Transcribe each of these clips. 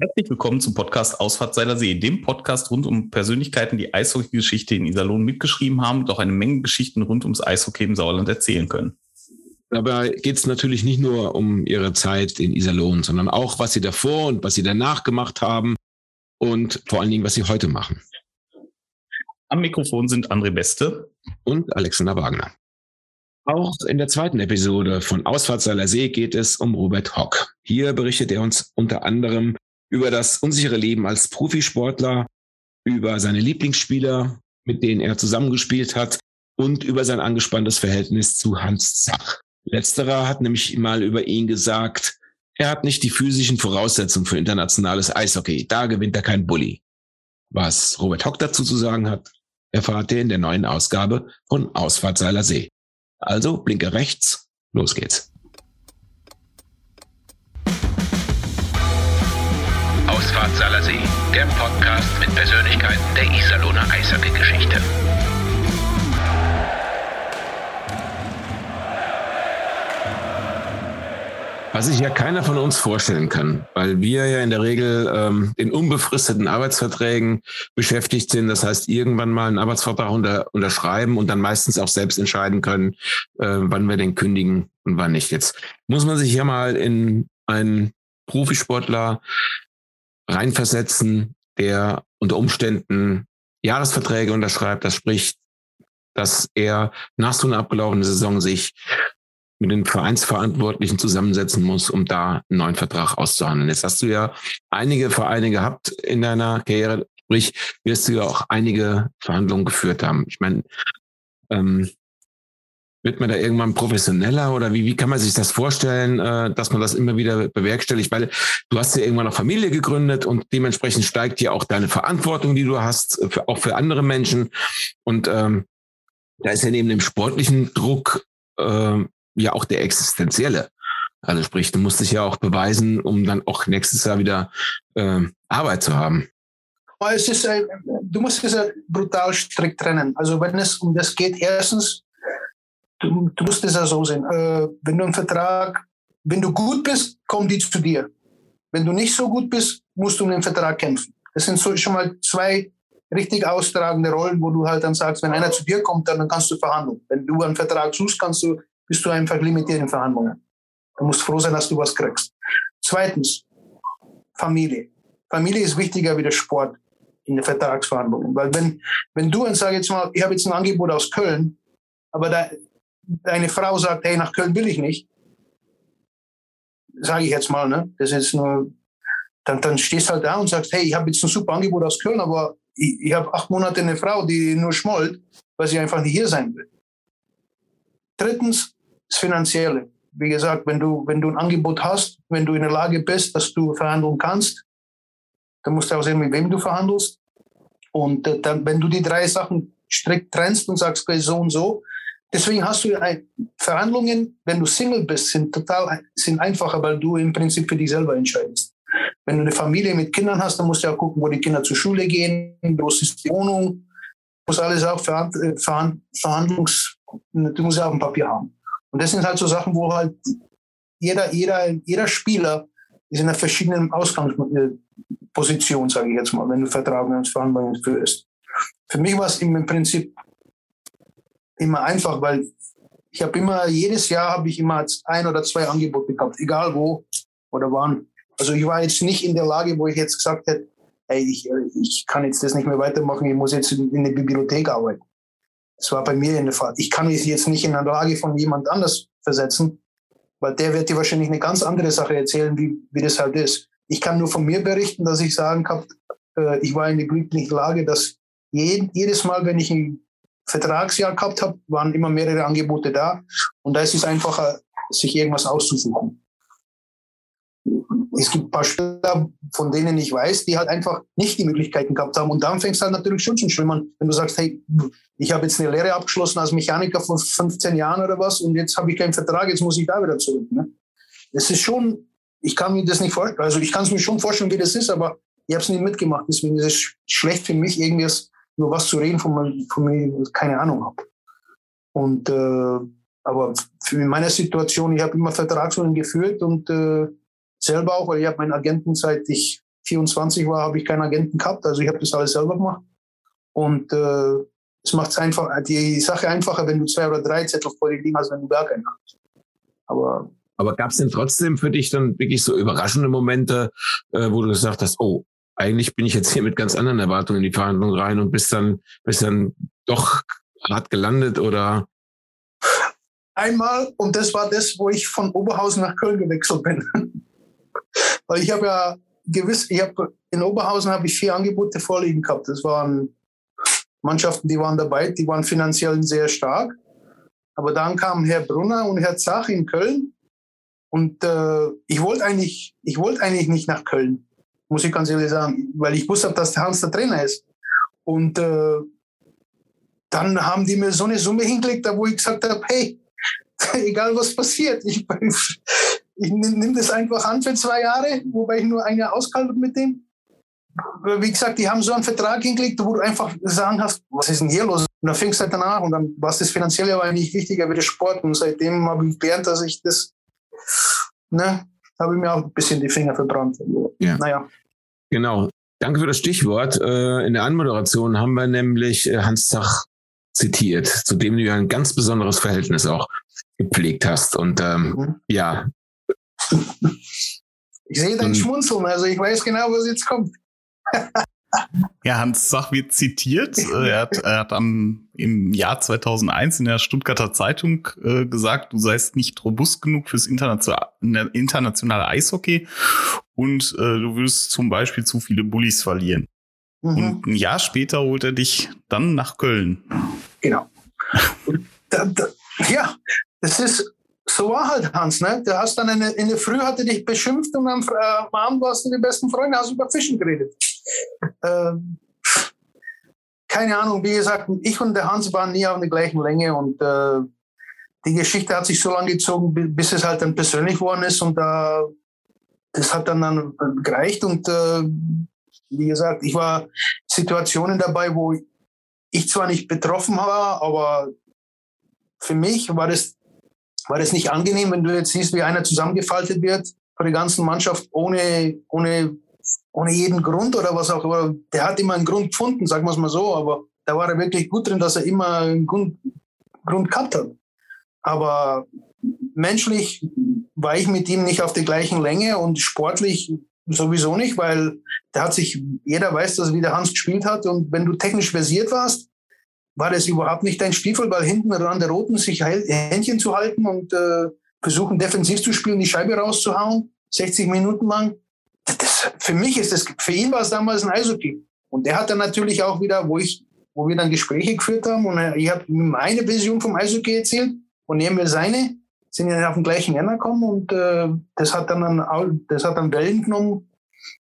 Herzlich willkommen zum Podcast Ausfahrt Seiler See, dem Podcast rund um Persönlichkeiten, die Eishockey-Geschichte in Iserlohn mitgeschrieben haben und auch eine Menge Geschichten rund ums Eishockey im Sauerland erzählen können. Dabei geht es natürlich nicht nur um ihre Zeit in Iserlohn, sondern auch, was sie davor und was sie danach gemacht haben und vor allen Dingen, was sie heute machen. Am Mikrofon sind André Beste und Alexander Wagner. Auch in der zweiten Episode von Ausfahrt See geht es um Robert Hock. Hier berichtet er uns unter anderem über das unsichere Leben als Profisportler, über seine Lieblingsspieler, mit denen er zusammengespielt hat und über sein angespanntes Verhältnis zu Hans Zach. Letzterer hat nämlich mal über ihn gesagt, er hat nicht die physischen Voraussetzungen für internationales Eishockey. Da gewinnt er kein Bully. Was Robert Hock dazu zu sagen hat, erfahrt ihr in der neuen Ausgabe von Ausfahrt Seiler See. Also blinke rechts, los geht's. Ausfahrt Salersee, der Podcast mit Persönlichkeiten der Iserlohner Eishockey-Geschichte. Was sich ja keiner von uns vorstellen kann, weil wir ja in der Regel ähm, in unbefristeten Arbeitsverträgen beschäftigt sind. Das heißt, irgendwann mal einen Arbeitsvertrag unter, unterschreiben und dann meistens auch selbst entscheiden können, äh, wann wir den kündigen und wann nicht. Jetzt muss man sich ja mal in einen Profisportler reinversetzen, der unter Umständen Jahresverträge unterschreibt. Das spricht, dass er nach so einer abgelaufenen Saison sich mit den Vereinsverantwortlichen zusammensetzen muss, um da einen neuen Vertrag auszuhandeln. Jetzt hast du ja einige Vereine gehabt in deiner Karriere, sprich wirst du ja auch einige Verhandlungen geführt haben. Ich meine, ähm, wird man da irgendwann professioneller oder wie, wie kann man sich das vorstellen, äh, dass man das immer wieder bewerkstelligt? Weil du hast ja irgendwann eine Familie gegründet und dementsprechend steigt ja auch deine Verantwortung, die du hast, für, auch für andere Menschen. Und ähm, da ist ja neben dem sportlichen Druck äh, ja auch der existenzielle. Also sprich, du musst dich ja auch beweisen, um dann auch nächstes Jahr wieder äh, Arbeit zu haben. Es ist, äh, du musst es brutal strikt trennen. Also wenn es um das geht, erstens du, du musst es ja so sehen. Äh, wenn du einen Vertrag, wenn du gut bist, kommen die zu dir. Wenn du nicht so gut bist, musst du um den Vertrag kämpfen. Das sind so schon mal zwei richtig austragende Rollen, wo du halt dann sagst, wenn einer zu dir kommt, dann kannst du verhandeln. Wenn du einen Vertrag suchst, kannst du, bist du einfach limitiert in Verhandlungen. Du musst froh sein, dass du was kriegst. Zweitens, Familie. Familie ist wichtiger wie der Sport in den Vertragsverhandlungen. Weil wenn, wenn du, und sag jetzt mal, ich habe jetzt ein Angebot aus Köln, aber da, deine Frau sagt, hey, nach Köln will ich nicht, sage ich jetzt mal, ne? Das ist nur, dann, dann stehst halt da und sagst, hey, ich habe jetzt ein super Angebot aus Köln, aber ich, ich habe acht Monate eine Frau, die nur schmollt, weil sie einfach nicht hier sein will. Drittens, das Finanzielle. Wie gesagt, wenn du, wenn du ein Angebot hast, wenn du in der Lage bist, dass du verhandeln kannst, dann musst du auch sehen, mit wem du verhandelst. Und äh, dann, wenn du die drei Sachen strikt trennst und sagst, okay, so und so, Deswegen hast du Verhandlungen, wenn du Single bist, sind total sind einfacher, weil du im Prinzip für dich selber entscheidest. Wenn du eine Familie mit Kindern hast, dann musst du ja gucken, wo die Kinder zur Schule gehen, groß ist die Wohnung, muss alles auch äh, Verhandlungs, du musst ja auch ein Papier haben. Und das sind halt so Sachen, wo halt jeder, jeder, jeder Spieler ist in einer verschiedenen Ausgangsposition, sage ich jetzt mal, wenn du Vertrag Verhandlungen führst. Für mich war es im Prinzip immer einfach, weil ich habe immer, jedes Jahr habe ich immer ein oder zwei Angebote gehabt, egal wo oder wann. Also ich war jetzt nicht in der Lage, wo ich jetzt gesagt hätte, hey, ich, ich kann jetzt das nicht mehr weitermachen, ich muss jetzt in, in der Bibliothek arbeiten. Das war bei mir in der Fall. Ich kann mich jetzt nicht in der Lage von jemand anders versetzen, weil der wird dir wahrscheinlich eine ganz andere Sache erzählen, wie, wie das halt ist. Ich kann nur von mir berichten, dass ich sagen kann, äh, ich war in der glücklichen Lage, dass jedes Mal, wenn ich ein Vertragsjahr gehabt habe, waren immer mehrere Angebote da. Und da ist es einfacher, sich irgendwas auszusuchen. Es gibt ein paar Spieler, von denen ich weiß, die halt einfach nicht die Möglichkeiten gehabt haben. Und dann fängst du halt natürlich schon zum Schwimmen, wenn du sagst, hey, ich habe jetzt eine Lehre abgeschlossen als Mechaniker von 15 Jahren oder was und jetzt habe ich keinen Vertrag, jetzt muss ich da wieder zurück. Ne? Das ist schon, ich kann mir das nicht vorstellen, also ich kann es mir schon vorstellen, wie das ist, aber ich habe es nie mitgemacht. Deswegen ist es schlecht für mich, irgendwie nur was zu reden, von, von mir keine Ahnung habe. Und äh, aber für meine Situation, ich habe immer Vertragsrunden geführt und äh, selber auch, weil ich habe meinen Agenten seit ich 24 war, habe ich keinen Agenten gehabt. Also ich habe das alles selber gemacht. Und äh, es macht einfach die Sache einfacher, wenn du zwei oder drei Zettel vor dir liegen hast, wenn du gar keinen hast. Aber aber gab es denn trotzdem für dich dann wirklich so überraschende Momente, äh, wo du gesagt hast, oh, eigentlich bin ich jetzt hier mit ganz anderen Erwartungen in die Verhandlung rein und bist dann, bist dann doch hart gelandet oder? Einmal, und das war das, wo ich von Oberhausen nach Köln gewechselt bin. Weil ich habe ja gewiss, ich habe in Oberhausen habe ich vier Angebote vorliegen gehabt. Das waren Mannschaften, die waren dabei, die waren finanziell sehr stark. Aber dann kamen Herr Brunner und Herr Zach in Köln und äh, ich wollte eigentlich, ich wollte eigentlich nicht nach Köln, muss ich ganz ehrlich sagen, weil ich wusste, dass der Hans der Trainer ist. Und äh, dann haben die mir so eine Summe hingelegt, wo ich gesagt habe, hey, egal was passiert, ich, ich nehme das einfach an für zwei Jahre, wobei ich nur ein Jahr ausgehalten mit dem. Wie gesagt, die haben so einen Vertrag hingelegt, wo du einfach sagen hast, was ist denn hier los? Und dann fängst du halt danach und dann war das Finanzielle aber eigentlich wichtiger wie der Sport. Und seitdem habe ich gelernt, dass ich das ne, habe ich mir auch ein bisschen die Finger verbrannt. Ja. Naja. Genau. Danke für das Stichwort. Äh, in der Anmoderation haben wir nämlich äh, Hans Zach zitiert, zu dem du ja ein ganz besonderes Verhältnis auch gepflegt hast. Und ähm, mhm. ja. Ich sehe dein Schmunzeln, also ich weiß genau, was jetzt kommt. Ja, Hans Sach wird zitiert. Äh, er hat, er hat am, im Jahr 2001 in der Stuttgarter Zeitung äh, gesagt, du seist nicht robust genug fürs internationale, internationale Eishockey und äh, du würdest zum Beispiel zu viele Bullies verlieren. Mhm. Und ein Jahr später holt er dich dann nach Köln. Genau. Da, da, ja, das ist, so war halt Hans, ne? Du hast dann in, in der Früh hat er dich beschimpft und am, äh, am Abend warst du die besten Freunde, hast über Fischen geredet. Äh, keine Ahnung, wie gesagt, ich und der Hans waren nie auf der gleichen Länge und äh, die Geschichte hat sich so lange gezogen, bis es halt dann persönlich geworden ist und äh, das hat dann, dann gereicht und äh, wie gesagt, ich war Situationen dabei, wo ich zwar nicht betroffen war, aber für mich war das, war das nicht angenehm, wenn du jetzt siehst, wie einer zusammengefaltet wird von der ganzen Mannschaft ohne, ohne ohne jeden Grund oder was auch immer. Der hat immer einen Grund gefunden, sagen wir es mal so, aber da war er wirklich gut drin, dass er immer einen Grund, Grund gehabt hat. Aber menschlich war ich mit ihm nicht auf der gleichen Länge und sportlich sowieso nicht, weil der hat sich, jeder weiß, dass wie der Hans gespielt hat und wenn du technisch versiert warst, war das überhaupt nicht dein Stiefel, weil hinten an der Roten sich Händchen zu halten und äh, versuchen defensiv zu spielen, die Scheibe rauszuhauen, 60 Minuten lang das, für mich ist das, für ihn war es damals ein Eishockey. Und der hat dann natürlich auch wieder, wo ich, wo wir dann Gespräche geführt haben und ich habe ihm meine Vision vom Eishockey erzählt und er mir seine, sind ja auf den gleichen Nenner gekommen und äh, das hat dann, das hat dann Wellen genommen,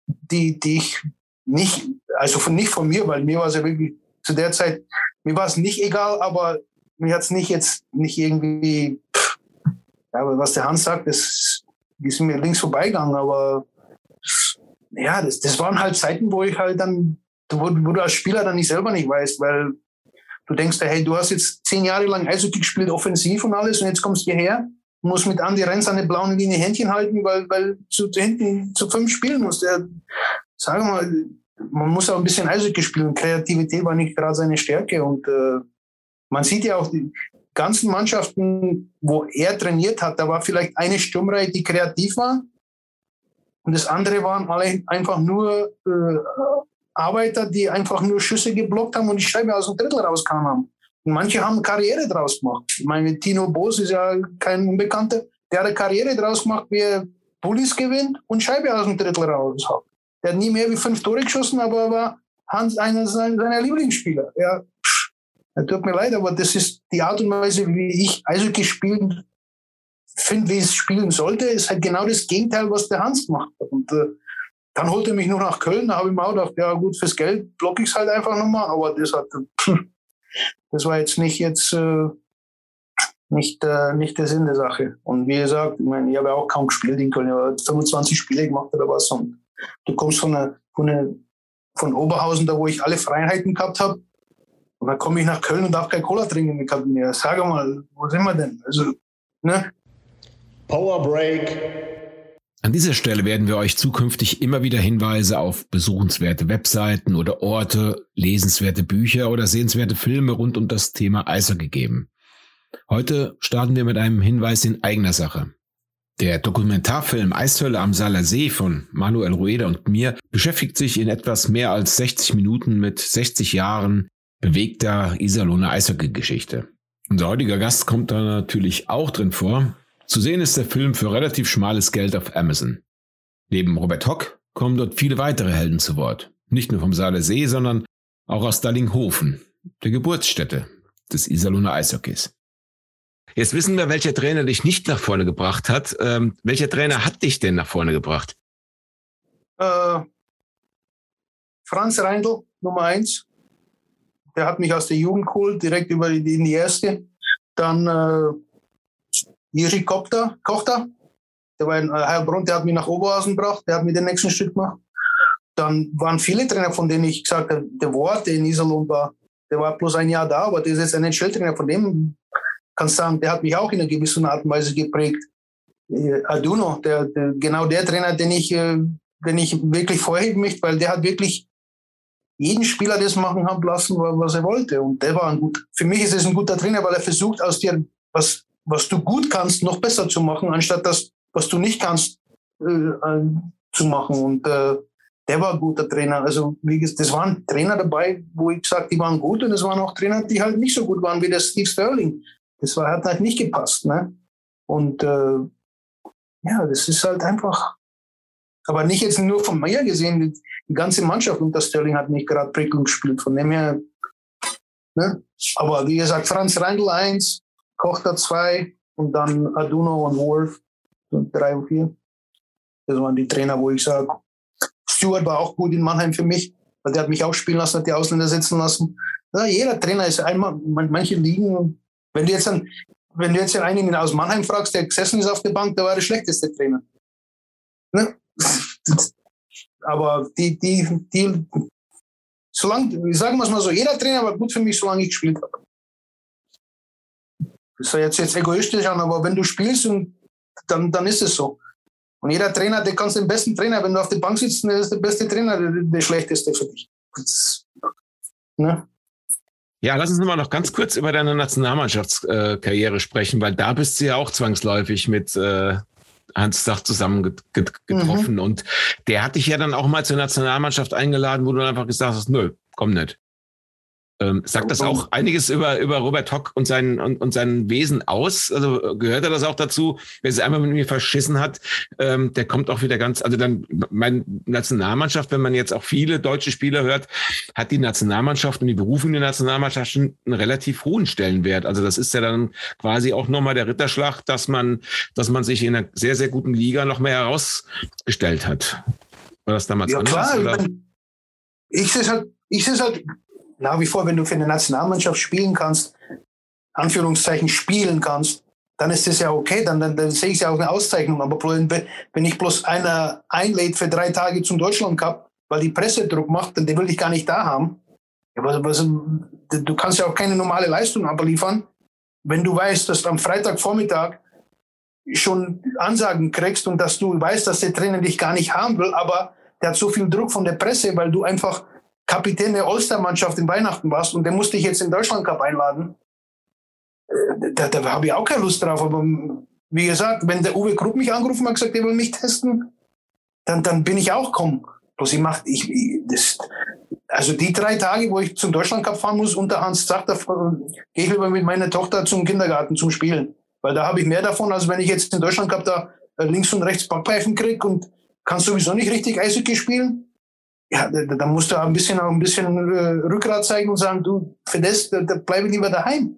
die, die ich nicht, also von, nicht von mir, weil mir war es ja wirklich zu der Zeit, mir war es nicht egal, aber mir hat es nicht jetzt nicht irgendwie, pff, ja, was der Hans sagt, das ist mir links vorbeigegangen, aber ja, das, das waren halt Zeiten, wo ich halt dann, wo, wo du als Spieler dann nicht selber nicht weißt, weil du denkst, hey, du hast jetzt zehn Jahre lang Eishockey gespielt, offensiv und alles, und jetzt kommst du hierher, musst mit Andi Renz an der blauen Linie Händchen halten, weil, weil zu hinten zu fünf spielen musst. Ja, sagen wir mal, man muss auch ein bisschen Eishockey spielen. Kreativität war nicht gerade seine Stärke und äh, man sieht ja auch die ganzen Mannschaften, wo er trainiert hat, da war vielleicht eine Sturmreihe, die kreativ war und das andere waren alle einfach nur äh, Arbeiter, die einfach nur Schüsse geblockt haben und die Scheibe aus dem Drittel rauskamen. Und manche haben Karriere draus gemacht. Ich meine, Tino Boos ist ja kein Unbekannter. Der hat eine Karriere draus gemacht, wie er Bullies gewinnt und Scheibe aus dem Drittel raus hat. Der hat nie mehr wie fünf Tore geschossen, aber er war Hans einer seiner Lieblingsspieler. Ja, tut mir leid, aber das ist die Art und Weise, wie ich Eishockey spielen finde, wie es spielen sollte, ist halt genau das Gegenteil, was der Hans gemacht hat. Und äh, dann holte er mich nur nach Köln, da habe ich mir auch gedacht, ja gut, fürs Geld blocke ich es halt einfach nochmal, aber das hat, das war jetzt nicht jetzt, äh, nicht, äh, nicht der Sinn der Sache. Und wie gesagt, ich, meine, ich habe ja auch kaum gespielt in Köln, ich habe 25 Spiele gemacht oder was. Und du kommst von, einer, von, einer, von Oberhausen, da wo ich alle Freiheiten gehabt habe, und dann komme ich nach Köln und darf kein Cola trinken in der Kabine. Sag mal, wo sind wir denn? Also, ne? Power Break. An dieser Stelle werden wir euch zukünftig immer wieder Hinweise auf besuchenswerte Webseiten oder Orte, lesenswerte Bücher oder sehenswerte Filme rund um das Thema Eishockey geben. Heute starten wir mit einem Hinweis in eigener Sache. Der Dokumentarfilm Eishölle am Saler See von Manuel Rueda und mir beschäftigt sich in etwas mehr als 60 Minuten mit 60 Jahren bewegter Iserlohner Eishockey-Geschichte. Unser heutiger Gast kommt da natürlich auch drin vor, zu sehen ist der Film für relativ schmales Geld auf Amazon. Neben Robert Hock kommen dort viele weitere Helden zu Wort. Nicht nur vom Saale See, sondern auch aus Dallinghofen, der Geburtsstätte des Iserlohner Eishockeys. Jetzt wissen wir, welcher Trainer dich nicht nach vorne gebracht hat. Ähm, welcher Trainer hat dich denn nach vorne gebracht? Äh, Franz Reindl, Nummer eins. Der hat mich aus der Jugend geholt, direkt über die, in die erste. Dann äh, Jiri Kopter, Kochter, der war in äh, Heilbronn, der hat mich nach Oberhausen gebracht, der hat mir den nächsten Schritt gemacht. Dann waren viele Trainer, von denen ich gesagt habe, der Wort, der in Iserlohn war, der war bloß ein Jahr da, aber der ist jetzt ein NHL-Trainer, von dem kannst du sagen, der hat mich auch in einer gewissen Art und Weise geprägt. Äh, Aduno, der, der, genau der Trainer, den ich, äh, den ich wirklich vorheben möchte, weil der hat wirklich jeden Spieler das machen haben lassen, was er wollte. Und der war ein gut, für mich ist es ein guter Trainer, weil er versucht, aus dir was was du gut kannst, noch besser zu machen, anstatt das, was du nicht kannst, äh, äh, zu machen. Und äh, der war ein guter Trainer. Also wie gesagt, das waren Trainer dabei, wo ich gesagt, die waren gut und es waren auch Trainer, die halt nicht so gut waren wie der Steve Sterling. Das war, hat halt nicht gepasst. Ne? Und äh, ja, das ist halt einfach. Aber nicht jetzt nur von mir gesehen, die ganze Mannschaft unter Sterling hat nicht gerade prickelnd gespielt. Von dem her, ne? Aber wie gesagt, Franz Reindl 1, Kochter 2 und dann Aduno und Wolf, 3 und 4. Das waren die Trainer, wo ich sage, Stuart war auch gut in Mannheim für mich, weil der hat mich auch spielen lassen, hat die Ausländer sitzen lassen. Ja, jeder Trainer ist einmal, manche liegen, wenn du jetzt dann, wenn du jetzt einen aus Mannheim fragst, der gesessen ist auf der Bank, der war der schlechteste Trainer. Ne? Aber die, die, die, solange, sagen wir es mal so, jeder Trainer war gut für mich, solange ich gespielt habe. Das soll jetzt, jetzt egoistisch an, aber wenn du spielst, dann, dann ist es so. Und jeder Trainer, der kannst den besten Trainer, wenn du auf der Bank sitzt, der ist der beste Trainer, der, der schlechteste für dich. Das, ne? Ja, lass uns mal noch ganz kurz über deine Nationalmannschaftskarriere sprechen, weil da bist du ja auch zwangsläufig mit äh, Hans Sach zusammen getroffen. Mhm. Und der hat dich ja dann auch mal zur Nationalmannschaft eingeladen, wo du einfach gesagt hast, nö, komm nicht. Ähm, sagt das auch einiges über, über Robert Hock und sein, und, und sein Wesen aus? Also gehört er das auch dazu? Wer es einmal mit mir verschissen hat, ähm, der kommt auch wieder ganz, also dann, meine Nationalmannschaft, wenn man jetzt auch viele deutsche Spieler hört, hat die Nationalmannschaft und die Berufung der Nationalmannschaft schon einen relativ hohen Stellenwert. Also das ist ja dann quasi auch nochmal der Ritterschlag, dass man, dass man sich in einer sehr, sehr guten Liga noch mehr herausgestellt hat. War das damals ja, anders? Klar, oder? Ich sehe es halt, ich sehe es halt nach wie vor, wenn du für eine Nationalmannschaft spielen kannst, Anführungszeichen spielen kannst, dann ist das ja okay, dann, dann, dann sehe ich es ja auch eine Auszeichnung. Aber wenn ich bloß einer einlädt für drei Tage zum Deutschland Cup, weil die Presse Druck macht, dann den will ich gar nicht da haben. Was, was, du kannst ja auch keine normale Leistung abliefern, wenn du weißt, dass du am Freitagvormittag schon Ansagen kriegst und dass du weißt, dass der Trainer dich gar nicht haben will, aber der hat so viel Druck von der Presse, weil du einfach Kapitän der Ulster-Mannschaft in Weihnachten warst und der musste ich jetzt in Deutschland Cup einladen. Äh, da, da habe ich auch keine Lust drauf. Aber wie gesagt, wenn der Uwe Krupp mich angerufen hat gesagt, er will mich testen, dann, dann bin ich auch kommen. Bloß ich mache, ich, das, also die drei Tage, wo ich zum Deutschland Cup fahren muss, unter Hans Zach, da gehe ich lieber mit meiner Tochter zum Kindergarten zum Spielen. Weil da habe ich mehr davon, als wenn ich jetzt in Deutschland Cup da äh, links und rechts Backpfeifen kriege und kann sowieso nicht richtig Eishockey spielen ja, da, da musst du ein bisschen, auch ein bisschen äh, Rückgrat zeigen und sagen, du, für das, da, da bleibe ich lieber daheim.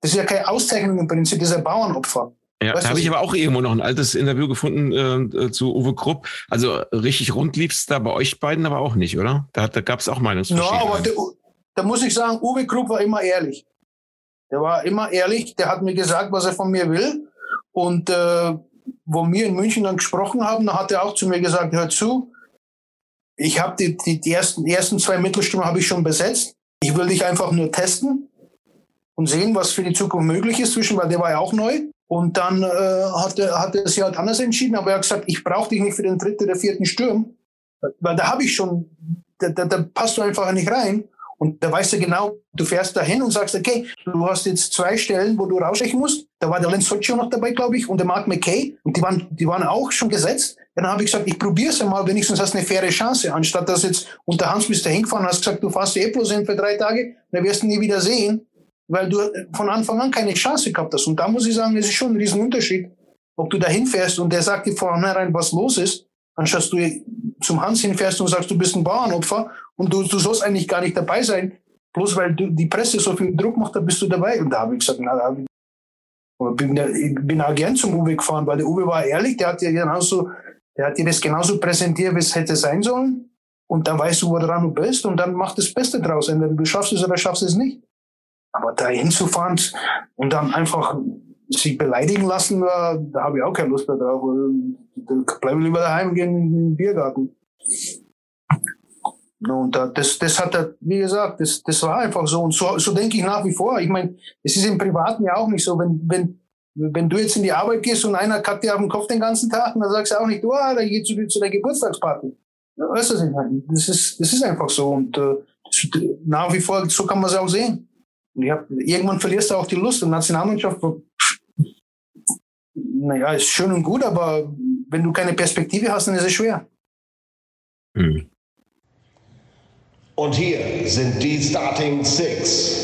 Das ist ja keine Auszeichnung im Prinzip, das ist ein Bauernopfer. Ja, weißt, da habe ich aber auch irgendwo noch ein altes Interview gefunden äh, zu Uwe Krupp. Also richtig rund lief es da bei euch beiden aber auch nicht, oder? Da, da gab es auch Meinungsverschiedenheiten. Ja, aber der, da muss ich sagen, Uwe Krupp war immer ehrlich. Der war immer ehrlich, der hat mir gesagt, was er von mir will. Und äh, wo wir in München dann gesprochen haben, da hat er auch zu mir gesagt, hör zu, ich habe die, die, die, ersten, ersten zwei Mittelstimmen habe ich schon besetzt. Ich will dich einfach nur testen und sehen, was für die Zukunft möglich ist zwischen, weil der war ja auch neu. Und dann äh, hat, er, hat er sich halt anders entschieden, aber er hat gesagt, ich brauche dich nicht für den dritten oder vierten Sturm, weil da habe ich schon, da, da, da passt du einfach nicht rein. Und da weißt du genau, du fährst dahin und sagst, okay, du hast jetzt zwei Stellen, wo du rausstechen musst. Da war der Lenz Soccio noch dabei, glaube ich, und der Mark McKay. Und die waren, die waren auch schon gesetzt. Dann habe ich gesagt, ich probiere es einmal, wenigstens hast du eine faire Chance. Anstatt dass jetzt unter Hans bist du hingefahren, hast gesagt, du fährst eh bloß hin für drei Tage, dann wirst du nie wieder sehen, weil du von Anfang an keine Chance gehabt hast. Und da muss ich sagen, es ist schon ein Riesenunterschied, ob du da hinfährst und der sagt dir vornherein, was los ist, anstatt du zum Hans hinfährst und sagst, du bist ein Bauernopfer und du, du sollst eigentlich gar nicht dabei sein, bloß weil du, die Presse so viel Druck macht, da bist du dabei. Und da habe ich gesagt, na, da ich, bin, bin auch gern zum Uwe gefahren, weil der Uwe war ehrlich, der hat dir genauso, der hat dir das genauso präsentiert, wie es hätte sein sollen. Und dann weißt du, wo dran du bist und dann mach das Beste draus. Entweder du schaffst es oder schaffst es nicht. Aber da hinzufahren und dann einfach sich beleidigen lassen, da, da habe ich auch keine Lust mehr drauf. Da bleibe ich lieber daheim gehen in den Biergarten. Und das, das hat er, wie gesagt, das, das war einfach so. Und so, so denke ich nach wie vor. Ich meine, es ist im Privaten ja auch nicht so. Wenn, wenn, wenn du jetzt in die Arbeit gehst und einer kackt dir auf den Kopf den ganzen Tag, dann sagst du auch nicht, ah, da geht zu, zu der Geburtstagsparty. Weißt du? Das ist, das ist einfach so. Und äh, nach wie vor, so kann man es auch sehen. Und ich hab, irgendwann verlierst du auch die Lust. Und Nationalmannschaft, naja, ist schön und gut, aber wenn du keine Perspektive hast, dann ist es schwer. Hm. Und hier sind die Starting Six.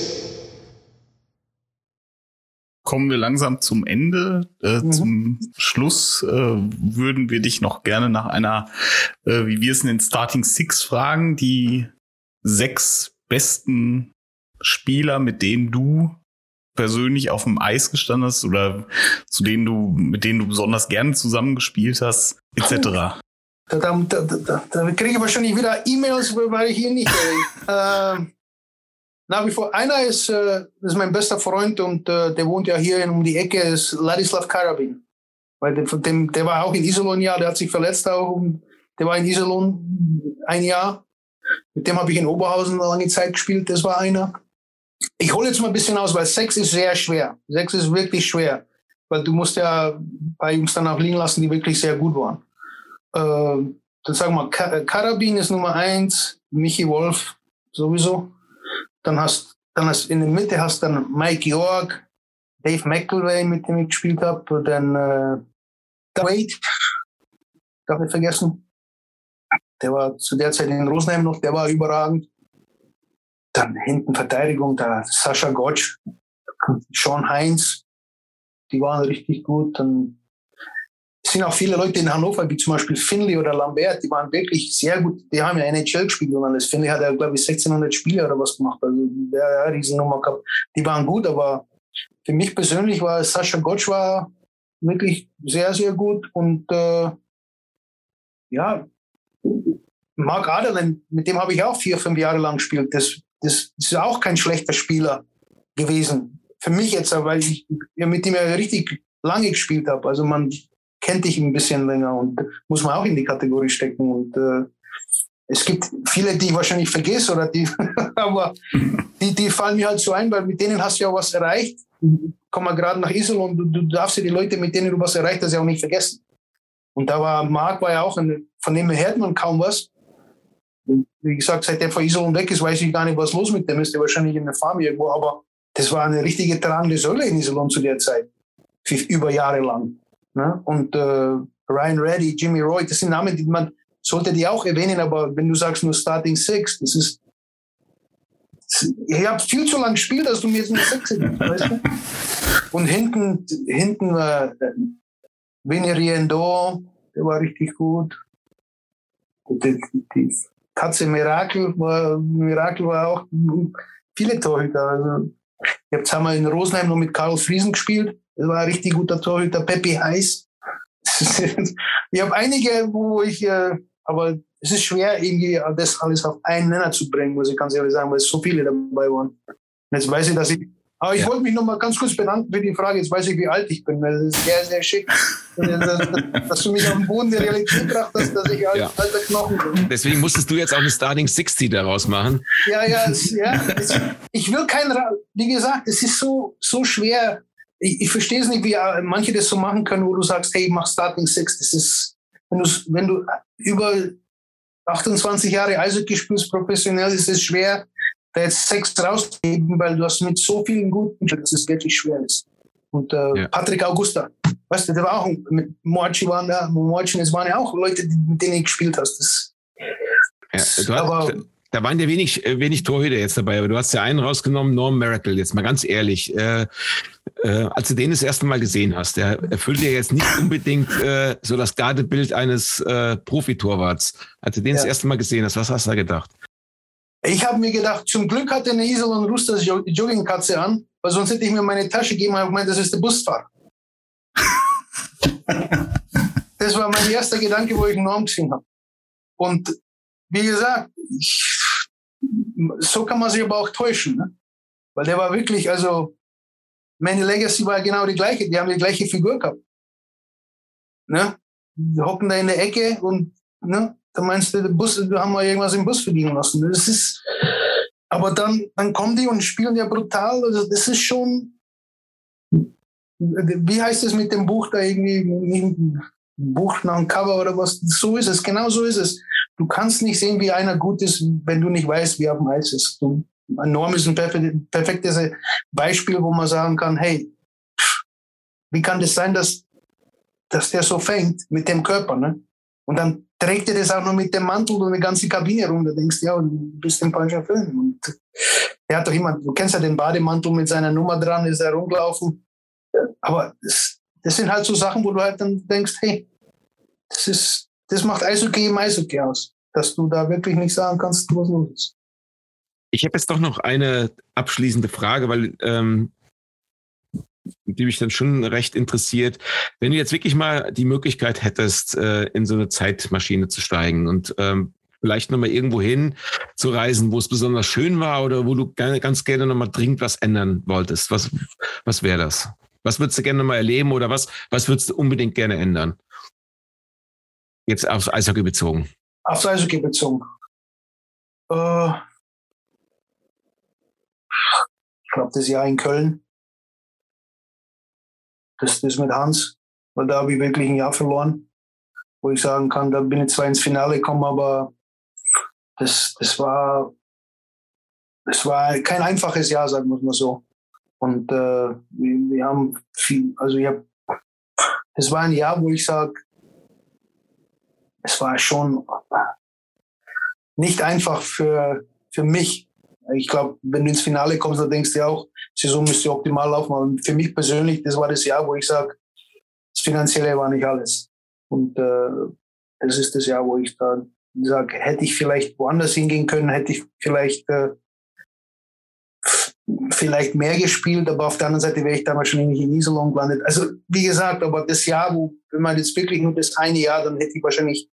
Kommen wir langsam zum Ende. Äh, mhm. Zum Schluss äh, würden wir dich noch gerne nach einer, äh, wie wir es in den Starting Six fragen, die sechs besten Spieler, mit denen du persönlich auf dem Eis gestanden hast oder zu denen du, mit denen du besonders gerne zusammengespielt hast, etc. Da, da, da, da kriege ich wahrscheinlich wieder E-Mails, weil ich hier nicht. äh, nach wie vor, einer ist, äh, ist mein bester Freund und äh, der wohnt ja hier um die Ecke, ist Ladislav Karabin. Weil der, dem, der war auch in Iserlohn ja, der hat sich verletzt auch. Der war in Iserlohn ein Jahr. Mit dem habe ich in Oberhausen eine lange Zeit gespielt, das war einer. Ich hole jetzt mal ein bisschen aus, weil Sex ist sehr schwer. Sex ist wirklich schwer. Weil du musst ja bei Jungs dann auch liegen lassen, die wirklich sehr gut waren dann sagen wir, Karabin ist Nummer eins, Michi Wolf sowieso. Dann hast, dann hast in der Mitte hast dann Mike York, Dave McElway, mit dem ich gespielt habe, dann äh, Wade, darf ich vergessen. Der war zu der Zeit in Rosenheim noch, der war überragend. Dann hinten Verteidigung, da Sascha Gotsch, Sean Heinz, die waren richtig gut. Dann es sind auch viele Leute in Hannover, wie zum Beispiel Finley oder Lambert, die waren wirklich sehr gut. Die haben ja NHL gespielt und alles. Finley hat ja, glaube ich, 1600 Spiele oder was gemacht. Also, der ja, Riesennummer gehabt. Die waren gut, aber für mich persönlich war Sascha Gotsch war wirklich sehr, sehr gut und äh, ja, Mark Aderlen, mit dem habe ich auch vier, fünf Jahre lang gespielt. Das, das, das ist auch kein schlechter Spieler gewesen. Für mich jetzt, weil ich mit dem ja richtig lange gespielt habe. Also man kennt dich ein bisschen länger und muss man auch in die Kategorie stecken. Und äh, es gibt viele, die ich wahrscheinlich vergesse oder die, aber die, die fallen mir halt so ein, weil mit denen hast du ja was erreicht. Komm mal gerade nach Isel und du, du darfst ja die Leute, mit denen du was erreicht hast, ja auch nicht vergessen. Und da war Marc war ja auch, ein, von dem hört man kaum was. Und wie gesagt, seit der von Iserlohn weg ist, weiß ich gar nicht, was los mit dem ist. Der wahrscheinlich in der Farm irgendwo, aber das war eine richtige tragende Säule in Iserlohn zu der Zeit. Für, über Jahre lang. Ne? Und äh, Ryan Reddy, Jimmy Roy, das sind Namen, die man sollte die auch erwähnen, aber wenn du sagst nur Starting Six, das ist ich habe viel zu lange gespielt, dass du mir jetzt eine Sechs gibst, weißt du? Und hinten, hinten war äh, Vinny Riendo, der war richtig gut. Die, die Katze Miracle war, Miracle war auch viele Torhüter. Also, ich habe zweimal in Rosenheim noch mit Karl Friesen gespielt. Das war ein richtig guter Torhüter, Peppi Heiß. ich habe einige, wo ich, äh, aber es ist schwer, irgendwie das alles auf einen Nenner zu bringen, muss ich ganz ehrlich sagen, weil es so viele dabei waren. Und jetzt weiß ich, dass ich aber ich ja. wollte mich noch mal ganz kurz bedanken für die Frage. Jetzt weiß ich, wie alt ich bin. Das ist sehr, sehr schick, dass du mich auf den Boden der Realität gebracht hast, dass ich alt, ja. alter Knochen bin. Deswegen musstest du jetzt auch eine Starting 60 daraus machen. Ja, ja, ja. Ich will keinen, wie gesagt, es ist so, so schwer, ich, ich verstehe es nicht, wie äh, manche das so machen können, wo du sagst, hey, mach Starting Six. Das ist, wenn du, wenn du über 28 Jahre Eishockey spielst, professionell, ist es schwer, da jetzt Sechs rauszugeben, weil du hast mit so vielen guten, dass es wirklich schwer ist. Und äh, ja. Patrick Augusta, weißt du, der war auch mit Moachi waren da, Moachi, es waren ja auch Leute, mit denen ich gespielt hast. Das, ja, du aber, da waren ja wenig, äh, wenig Torhüter jetzt dabei, aber du hast ja einen rausgenommen, Norm Miracle, jetzt mal ganz ehrlich. Äh, äh, als du den das erste Mal gesehen hast, der erfüllt ja jetzt nicht unbedingt äh, so das Gardebild eines äh, Profitorwarts. Als du den ja. das erste Mal gesehen hast, was hast du da gedacht? Ich habe mir gedacht, zum Glück hat eine Isel und Rusters Joggingkatze an, weil sonst hätte ich mir meine Tasche gegeben und gemeint, das ist der Busfahrer. das war mein erster Gedanke, wo ich Norm gesehen habe. Und wie gesagt, ich, so kann man sich aber auch täuschen. Ne? Weil der war wirklich, also, meine Legacy war genau die gleiche. Die haben die gleiche Figur gehabt. Ne? Die hocken da in der Ecke und ne? da meinst du, Bus, da haben wir irgendwas im Bus verdienen lassen. Das ist, aber dann, dann kommen die und spielen ja brutal. Also das ist schon, wie heißt es mit dem Buch da irgendwie, Buch nach dem Cover oder was? So ist es, genau so ist es. Du kannst nicht sehen, wie einer gut ist, wenn du nicht weißt, wie er auf dem Eis ist. Du, Norm ist ein perfektes Beispiel, wo man sagen kann, hey, wie kann das sein, dass, dass der so fängt mit dem Körper, ne? Und dann trägt er das auch noch mit dem Mantel und eine ganze Kabine. Da denkst ja, du bist im falschen Film. Und er hat doch immer, du kennst ja den Bademantel mit seiner Nummer dran, ist er rumgelaufen. Aber das, das sind halt so Sachen, wo du halt dann denkst, hey, das ist, das macht Eishockey im Eishockey aus. Dass du da wirklich nicht sagen kannst, was los ist. Ich habe jetzt doch noch eine abschließende Frage, weil ähm, die mich dann schon recht interessiert. Wenn du jetzt wirklich mal die Möglichkeit hättest, äh, in so eine Zeitmaschine zu steigen und ähm, vielleicht nochmal irgendwo hin zu reisen, wo es besonders schön war oder wo du gerne, ganz gerne nochmal dringend was ändern wolltest, was, was wäre das? Was würdest du gerne nochmal erleben oder was, was würdest du unbedingt gerne ändern? Jetzt aufs Eishockey bezogen. Aufs Eishockey bezogen. Äh, ich glaube, das Jahr in Köln das, das mit Hans, weil da habe ich wirklich ein Jahr verloren, wo ich sagen kann, da bin ich zwar ins Finale gekommen, aber das, das war das war kein einfaches Jahr, sagen wir mal so. Und äh, wir, wir, haben viel, also ich habe, es war ein Jahr, wo ich sage, es war schon nicht einfach für, für mich. Ich glaube, wenn du ins Finale kommst, dann denkst du auch, Saison müsste optimal laufen. Aber für mich persönlich, das war das Jahr, wo ich sage, das Finanzielle war nicht alles. Und äh, das ist das Jahr, wo ich da sage, hätte ich vielleicht woanders hingehen können, hätte ich vielleicht äh, vielleicht mehr gespielt, aber auf der anderen Seite wäre ich damals schon in Iserlohn gelandet. Also wie gesagt, aber das Jahr, wo, wenn man jetzt wirklich nur das eine Jahr, dann hätte ich wahrscheinlich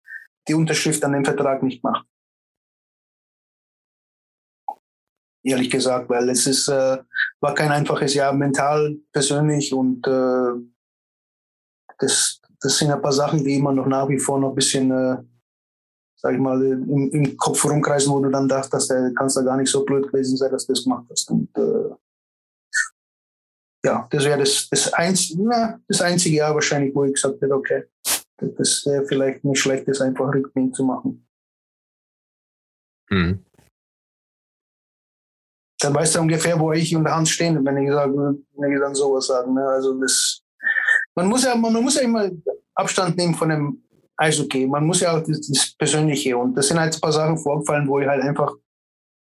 die Unterschrift an dem Vertrag nicht gemacht. ehrlich gesagt, weil es ist, äh, war kein einfaches Jahr mental, persönlich und äh, das, das sind ein paar Sachen, die immer noch nach wie vor noch ein bisschen, äh, sag ich mal, im, im Kopf rumkreisen, wo du dann dachtest, der kannst da gar nicht so blöd gewesen sein, dass du das gemacht hast. Und äh, ja, das wäre das, das, einz, das einzige Jahr wahrscheinlich, wo ich gesagt hätte, okay, das wäre vielleicht nicht schlecht, das einfach rückgängig zu machen. Mhm dann weißt du ungefähr, wo ich und Hans stehen, wenn ich, sage, wenn ich dann sowas sage. Ne? Also das, man muss ja, man muss ja immer Abstand nehmen von dem Eishockey. Man muss ja auch das, das Persönliche. Und das sind halt ein paar Sachen vorgefallen, wo ich halt einfach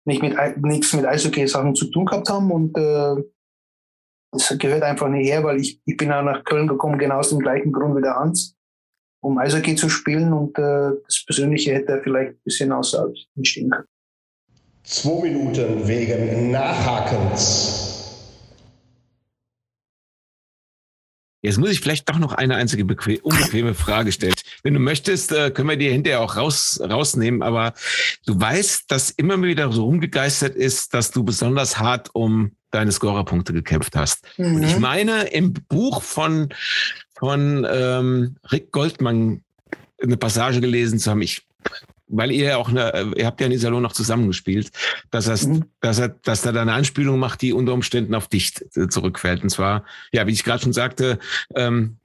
nicht mit nichts mit Eishockey-Sachen zu tun gehabt haben. Und äh, das gehört einfach nicht her, weil ich, ich bin auch nach Köln gekommen, genau aus dem gleichen Grund wie der Hans, um Eishockey zu spielen. Und äh, das Persönliche hätte vielleicht ein bisschen außerhalb entstehen können. Zwei Minuten wegen Nachhakens. Jetzt muss ich vielleicht doch noch eine einzige unbequeme Frage stellen. Wenn du möchtest, äh, können wir dir hinterher auch raus, rausnehmen, aber du weißt, dass immer wieder so rumgegeistert ist, dass du besonders hart um deine Scorerpunkte gekämpft hast. Mhm. Und ich mhm. meine, im Buch von, von ähm, Rick Goldmann eine Passage gelesen zu haben, ich weil ihr ja auch eine, ihr habt ja in Iserlohn noch zusammengespielt, dass er, mhm. dass er, dass er da eine Anspielung macht, die unter Umständen auf dich zurückfällt. Und zwar, ja, wie ich gerade schon sagte, ähm,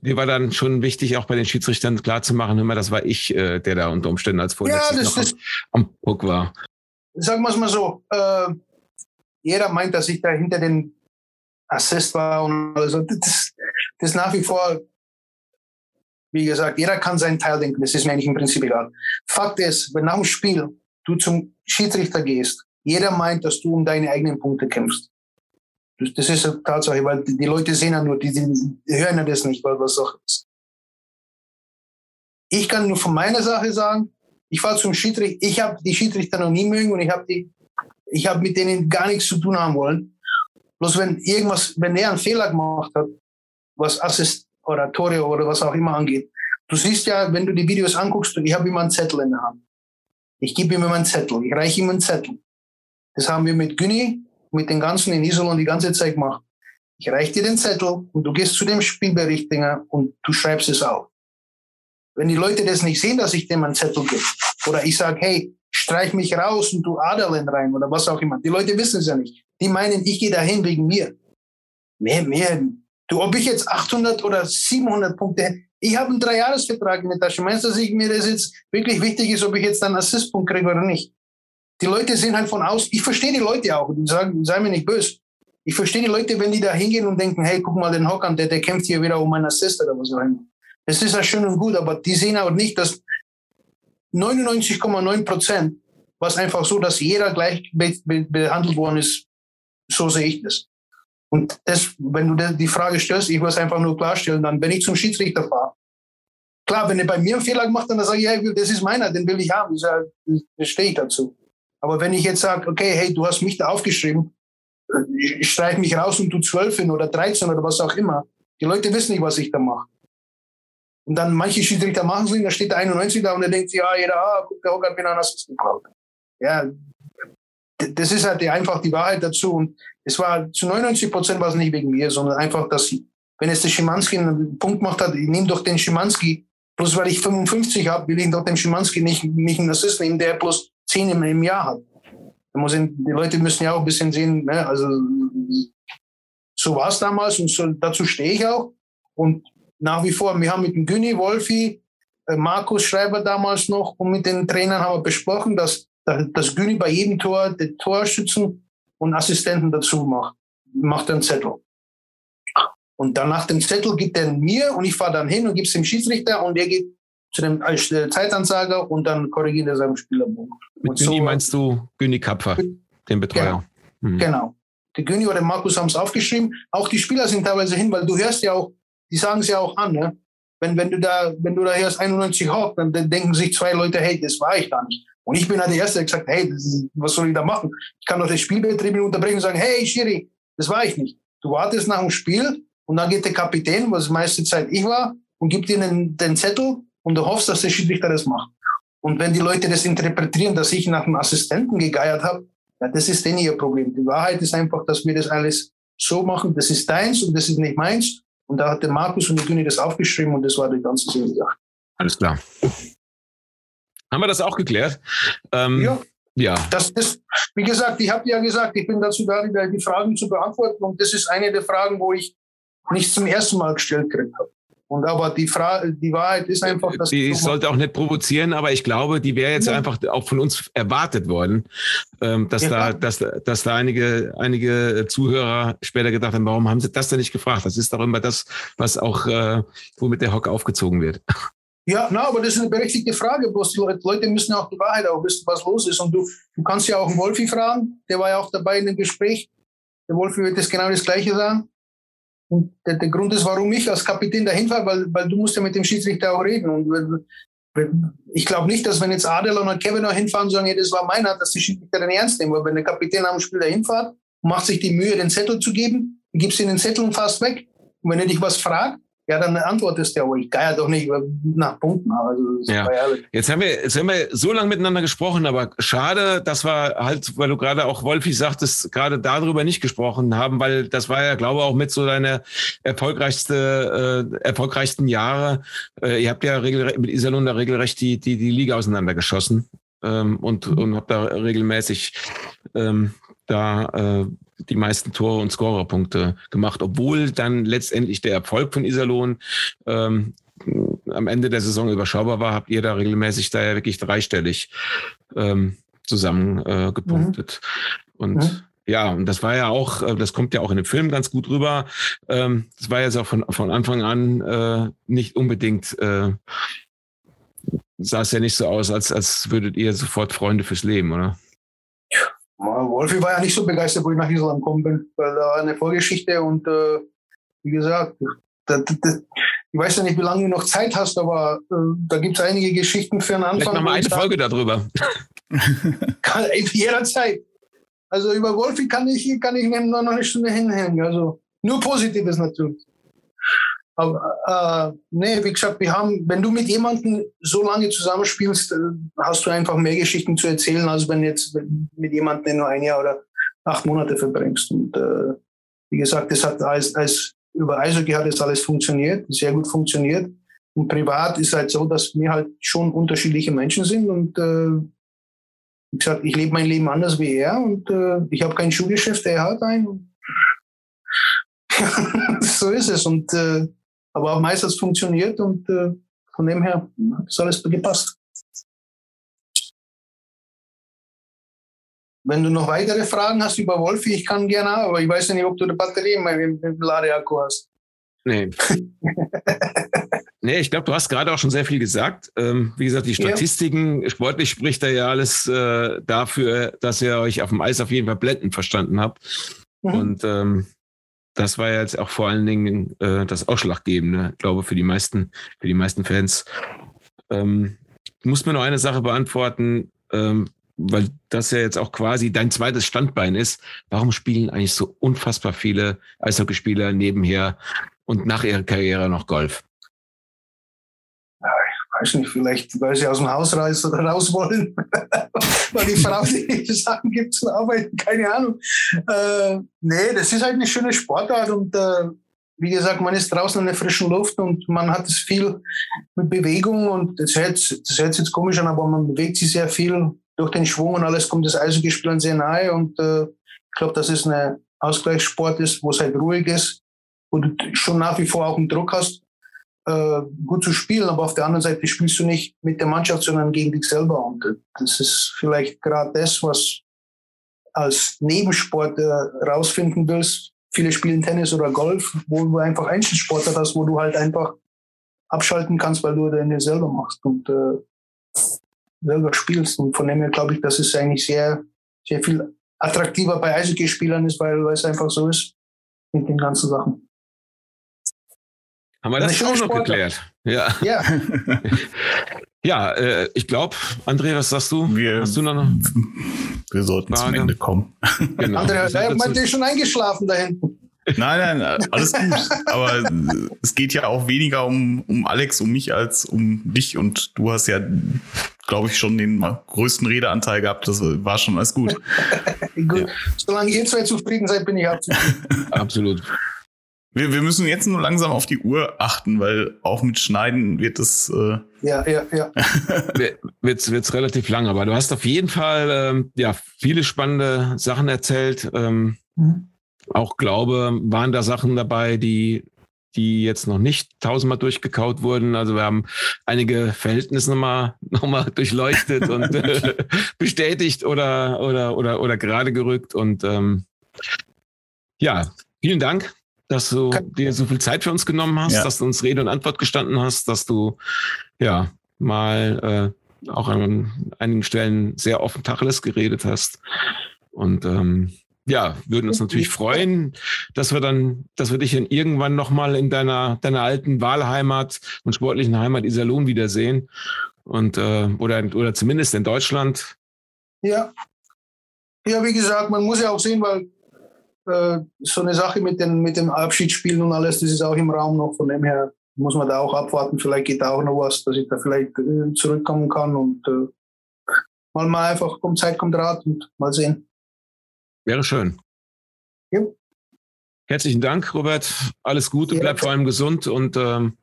mir war dann schon wichtig, auch bei den Schiedsrichtern klarzumachen, immer, das war ich, äh, der da unter Umständen als Vorletzter ja, am, am Puck war. Sagen wir es mal so, äh, jeder meint, dass ich da hinter den Assist war und also das ist nach wie vor, wie gesagt, jeder kann seinen Teil denken, das ist mir eigentlich im Prinzip egal. Fakt ist, wenn nach dem Spiel du zum Schiedsrichter gehst, jeder meint, dass du um deine eigenen Punkte kämpfst. Das ist eine Tatsache, weil die Leute sehen ja nur, die, die hören ja das nicht, weil was auch ist. Ich kann nur von meiner Sache sagen, ich war zum Schiedsrichter, ich habe die Schiedsrichter noch nie mögen und ich habe die, mit denen gar nichts zu tun haben wollen. Bloß wenn irgendwas, wenn er einen Fehler gemacht hat, was Assist Tore oder was auch immer angeht, du siehst ja, wenn du die Videos anguckst, ich habe immer einen Zettel in der Hand. Ich gebe ihm immer einen Zettel, ich reiche ihm einen Zettel. Das haben wir mit Günni mit den ganzen in Isolon die ganze Zeit gemacht. Ich reiche dir den Zettel und du gehst zu dem Spielberichtdinger und du schreibst es auf. Wenn die Leute das nicht sehen, dass ich dem einen Zettel gebe, oder ich sage, hey, streich mich raus und du Aderland rein oder was auch immer. Die Leute wissen es ja nicht. Die meinen, ich gehe dahin wegen mir. Mehr, mehr. Du, ob ich jetzt 800 oder 700 Punkte, ich habe einen Dreijahresvertrag in der Tasche. Meinst du, dass ich mir das jetzt wirklich wichtig ist, ob ich jetzt einen Assistpunkt kriege oder nicht? die Leute sehen halt von aus, ich verstehe die Leute auch, die sagen, sei mir nicht böse. Ich verstehe die Leute, wenn die da hingehen und denken, hey, guck mal den Hockern, der, der kämpft hier wieder um einen Assist oder was auch immer. Das ist ja schön und gut, aber die sehen auch nicht, dass 99,9 Prozent was einfach so, dass jeder gleich be be behandelt worden ist. So sehe ich das. Und das, wenn du die Frage stellst, ich es einfach nur klarstellen, dann, wenn ich zum Schiedsrichter fahre, klar, wenn er bei mir einen Fehler gemacht hat, dann sage ich, hey, das ist meiner, den will ich haben, das stehe ich dazu. Aber wenn ich jetzt sage, okay, hey, du hast mich da aufgeschrieben, ich streich mich raus und du 12 hin oder 13 oder was auch immer. Die Leute wissen nicht, was ich da mache. Und dann manche Schiedsrichter machen es nicht, da steht der 91 da und der denkt sich, ja, jeder, ah, guck, der Hocker bin an Assist geklaut. Ja, das ist halt einfach die Wahrheit dazu. Und es war zu 99 Prozent war es nicht wegen mir, sondern einfach, dass, wenn es der Schimanski einen Punkt gemacht hat, ich nehme doch den Schimanski, bloß weil ich 55 habe, will ich doch dem Schimanski nicht, nicht einen Assist nehmen, der bloß zehn im, im Jahr hat. die Leute müssen ja auch ein bisschen sehen, ne? also so war es damals und so, dazu stehe ich auch. Und nach wie vor, wir haben mit dem Günni, Wolfi, äh, Markus Schreiber damals noch und mit den Trainern haben wir besprochen, dass, dass Günni bei jedem Tor den Torschützen und Assistenten dazu macht. Macht einen Zettel. Und dann nach dem Zettel gibt er mir und ich fahre dann hin und gebe es dem Schiedsrichter und der geht zu dem äh, Zeitansager und dann korrigiert er seinem Spielerbuch. Mit Günni so, meinst du Günni Kapfer, den Betreuer? Genau. Mhm. genau. Die Günni oder Markus haben es aufgeschrieben. Auch die Spieler sind teilweise hin, weil du hörst ja auch, die sagen es ja auch an, ne? Wenn, wenn du da, wenn du da hörst 91 Hawk, dann, dann denken sich zwei Leute, hey, das war ich gar nicht. Und ich bin halt der Erste, der gesagt, hey, ist, was soll ich da machen? Ich kann doch das Spielbetrieb unterbrechen und sagen, hey, Schiri, das war ich nicht. Du wartest nach dem Spiel und dann geht der Kapitän, was meiste Zeit ich war, und gibt dir den, den Zettel und du hoffst, dass der Schiedsrichter das macht. Und wenn die Leute das interpretieren, dass ich nach einem Assistenten gegeiert habe, ja, das ist denn ihr Problem. Die Wahrheit ist einfach, dass wir das alles so machen, das ist deins und das ist nicht meins. Und da hat der Markus und die Günni das aufgeschrieben und das war die ganze Sache. Alles klar. Haben wir das auch geklärt? Ähm, ja. Ja. Das ist, wie gesagt, ich habe ja gesagt, ich bin dazu da, die Fragen zu beantworten. Und das ist eine der Fragen, wo ich nicht zum ersten Mal gestellt gekriegt habe. Und aber die Frage, die Wahrheit ist einfach, dass die sollte auch nicht provozieren, aber ich glaube, die wäre jetzt ja. einfach auch von uns erwartet worden, ähm, dass ja. da, dass, dass da einige, einige Zuhörer später gedacht haben, warum haben sie das denn nicht gefragt? Das ist doch immer das, was auch, äh, womit der Hock aufgezogen wird. Ja, na, aber das ist eine berechtigte Frage. Bloß die Leute müssen auch die Wahrheit auch wissen, was los ist. Und du, du kannst ja auch einen Wolfi fragen, der war ja auch dabei in dem Gespräch. Der Wolfi wird das genau das Gleiche sagen. Und der, der, Grund ist, warum ich als Kapitän dahin fahre, weil, weil du musst ja mit dem Schiedsrichter auch reden. Und wenn, wenn, ich glaube nicht, dass wenn jetzt Adel und Kevin auch hinfahren sagen, ja, das war meiner, dass die Schiedsrichter den ernst nehmen. Weil wenn der Kapitän am Spiel dahin fährt und macht sich die Mühe, den Zettel zu geben, dann gibst du den Zettel und fährst weg. Und wenn er dich was fragt, ja, dann antwortest du ja, aber ich geier doch nicht nach Punkten. Also, ja. Jetzt haben wir, jetzt haben wir so lange miteinander gesprochen, aber schade, dass wir halt, weil du gerade auch Wolfi sagtest, gerade darüber nicht gesprochen haben, weil das war ja, glaube ich, auch mit so deine erfolgreichste, äh, erfolgreichsten Jahre. Äh, ihr habt ja regelrecht, mit Iserlohn da regelrecht die, die, die Liga auseinandergeschossen ähm, und, mhm. und habt da regelmäßig ähm, da äh, die meisten Tore und Scorerpunkte gemacht, obwohl dann letztendlich der Erfolg von Iserlohn ähm, am Ende der Saison überschaubar war, habt ihr da regelmäßig da ja wirklich dreistellig ähm, zusammen äh, gepunktet. Mhm. Und mhm. ja, und das war ja auch, äh, das kommt ja auch in dem Film ganz gut rüber. Ähm, das war jetzt auch von, von Anfang an äh, nicht unbedingt, äh, sah es ja nicht so aus, als, als würdet ihr sofort Freunde fürs Leben, oder? Wolfi war ja nicht so begeistert, wo ich nach Island gekommen bin, weil da war eine Vorgeschichte und äh, wie gesagt, das, das, ich weiß ja nicht, wie lange du noch Zeit hast, aber äh, da gibt es einige Geschichten für einen Anfang. Vielleicht nochmal eine Folge darüber. kann, jederzeit. Also über Wolfi kann ich, kann ich noch eine Stunde hinhängen. Also nur Positives natürlich. Aber äh, nee, wie gesagt, wir haben, wenn du mit jemandem so lange zusammenspielst, äh, hast du einfach mehr Geschichten zu erzählen, als wenn jetzt mit jemandem nur ein Jahr oder acht Monate verbringst. Und äh, wie gesagt, das hat als, als über Eishockey hat das alles funktioniert, sehr gut funktioniert. Und privat ist halt so, dass wir halt schon unterschiedliche Menschen sind und äh, wie gesagt, ich lebe mein Leben anders wie er und äh, ich habe kein Schuhgeschäft, er hat ein. so ist es und äh, aber meistens funktioniert und äh, von dem her es alles gepasst. Wenn du noch weitere Fragen hast über Wolfi, ich kann gerne, aber ich weiß nicht, ob du eine Batterie im, im Ladeakku hast. Nee. nee, ich glaube, du hast gerade auch schon sehr viel gesagt. Ähm, wie gesagt, die Statistiken, ja. sportlich spricht da ja alles äh, dafür, dass ihr euch auf dem Eis auf jeden Fall blendend verstanden habt. Mhm. Und ähm, das war jetzt auch vor allen Dingen äh, das Ausschlaggebende, glaube für die meisten, für die meisten Fans. Ähm, du musst mir noch eine Sache beantworten, ähm, weil das ja jetzt auch quasi dein zweites Standbein ist. Warum spielen eigentlich so unfassbar viele Eishockeyspieler nebenher und nach ihrer Karriere noch Golf? weiß nicht, vielleicht, weil sie aus dem Haus raus oder raus wollen, weil die Frau die Sachen gibt zum Arbeiten, keine Ahnung. Äh, nee, das ist halt eine schöne Sportart und äh, wie gesagt, man ist draußen in der frischen Luft und man hat es viel mit Bewegung und das hört, das hört sich jetzt komisch an, aber man bewegt sich sehr viel durch den Schwung und alles kommt das Eishockeyspielen sehr nahe und äh, ich glaube, dass es ein Ausgleichssport ist, wo es halt ruhig ist, wo du schon nach wie vor auch einen Druck hast äh, gut zu spielen, aber auf der anderen Seite spielst du nicht mit der Mannschaft, sondern gegen dich selber. Und das ist vielleicht gerade das, was als Nebensport äh, rausfinden willst. Viele spielen Tennis oder Golf, wo du einfach Einzelsport hast, wo du halt einfach abschalten kannst, weil du deine selber machst und äh, selber spielst. Und von dem her glaube ich, dass es eigentlich sehr, sehr viel attraktiver bei Eishockey-Spielern ist, weil es einfach so ist mit den ganzen Sachen. Haben wir das, das auch noch Sportler. geklärt? Ja. Ja. ja, äh, ich glaube, André, was sagst du? Wir, Hast du noch? Wir sollten Frage? zum Ende kommen. Genau. André, der meint, ist schon eingeschlafen da hinten. Nein, nein, alles gut. Aber es geht ja auch weniger um, um Alex, um mich als um dich. Und du hast ja, glaube ich, schon den größten Redeanteil gehabt. Das war schon alles gut. gut. Ja. Solange ihr zwei zufrieden seid, bin ich auch zufrieden. Absolut. Wir, wir müssen jetzt nur langsam auf die Uhr achten, weil auch mit Schneiden wird es. Äh ja, ja, ja. wird's, wird's relativ lang, aber du hast auf jeden Fall ähm, ja viele spannende Sachen erzählt. Ähm, mhm. Auch glaube, waren da Sachen dabei, die die jetzt noch nicht tausendmal durchgekaut wurden. Also wir haben einige Verhältnisse nochmal noch mal durchleuchtet und äh, bestätigt oder, oder, oder, oder gerade gerückt. Und ähm, ja, vielen Dank dass du dir so viel Zeit für uns genommen hast, ja. dass du uns Rede und Antwort gestanden hast, dass du ja mal äh, auch an einigen Stellen sehr offen Tacheles geredet hast. Und ähm, ja, würden uns natürlich freuen, dass wir dann, dass wir dich dann irgendwann nochmal in deiner, deiner alten Wahlheimat und sportlichen Heimat Iserlohn wiedersehen. Und äh, oder, oder zumindest in Deutschland. Ja. Ja, wie gesagt, man muss ja auch sehen, weil äh, so eine Sache mit den, mit den Abschiedsspielen und alles, das ist auch im Raum noch. Von dem her muss man da auch abwarten. Vielleicht geht da auch noch was, dass ich da vielleicht äh, zurückkommen kann und äh, mal, mal einfach kommt Zeit, kommt Rat und mal sehen. Wäre schön. Ja. Herzlichen Dank, Robert. Alles Gute, Ja. bleib vor allem gesund und ähm,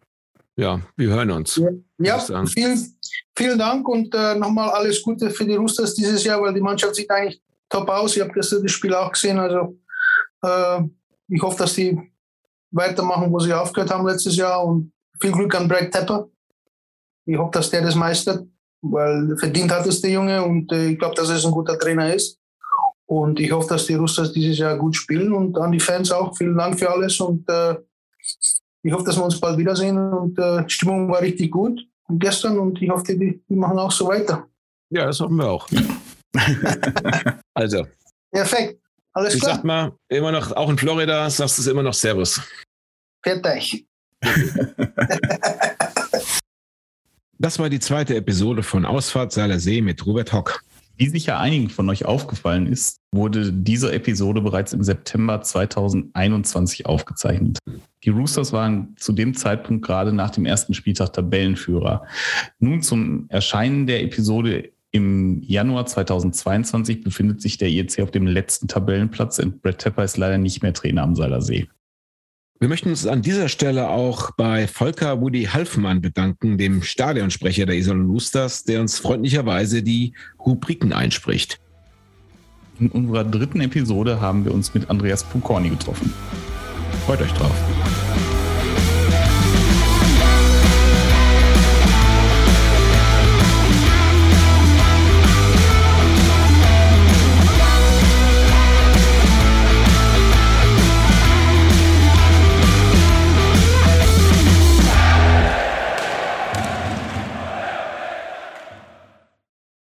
ja, wir hören uns. Ja, ja vielen, vielen Dank und äh, nochmal alles Gute für die Roosters dieses Jahr, weil die Mannschaft sieht eigentlich top aus. Ich habe gestern das Spiel auch gesehen. Also ich hoffe, dass die weitermachen, wo sie aufgehört haben letztes Jahr und viel Glück an Brad Tepper. Ich hoffe, dass der das meistert, weil verdient hat es der Junge und äh, ich glaube, dass es ein guter Trainer ist. Und ich hoffe, dass die Roosters dieses Jahr gut spielen und an die Fans auch. Vielen Dank für alles und äh, ich hoffe, dass wir uns bald wiedersehen und äh, die Stimmung war richtig gut gestern und ich hoffe, die, die machen auch so weiter. Ja, das hoffen wir auch. also, Perfekt. Alles ich klar. sag mal, immer noch, auch in Florida sagst du es immer noch Servus. Fertig. Das war die zweite Episode von Ausfahrt Seiler See mit Robert Hock. Wie sicher einigen von euch aufgefallen ist, wurde diese Episode bereits im September 2021 aufgezeichnet. Die Roosters waren zu dem Zeitpunkt gerade nach dem ersten Spieltag Tabellenführer. Nun zum Erscheinen der Episode im Januar 2022 befindet sich der IEC auf dem letzten Tabellenplatz und Brett Tepper ist leider nicht mehr Trainer am Seiler See. Wir möchten uns an dieser Stelle auch bei Volker Woody Halfmann bedanken, dem Stadionsprecher der Iserlohn Roosters, der uns freundlicherweise die Rubriken einspricht. In unserer dritten Episode haben wir uns mit Andreas Pukorni getroffen. Freut euch drauf.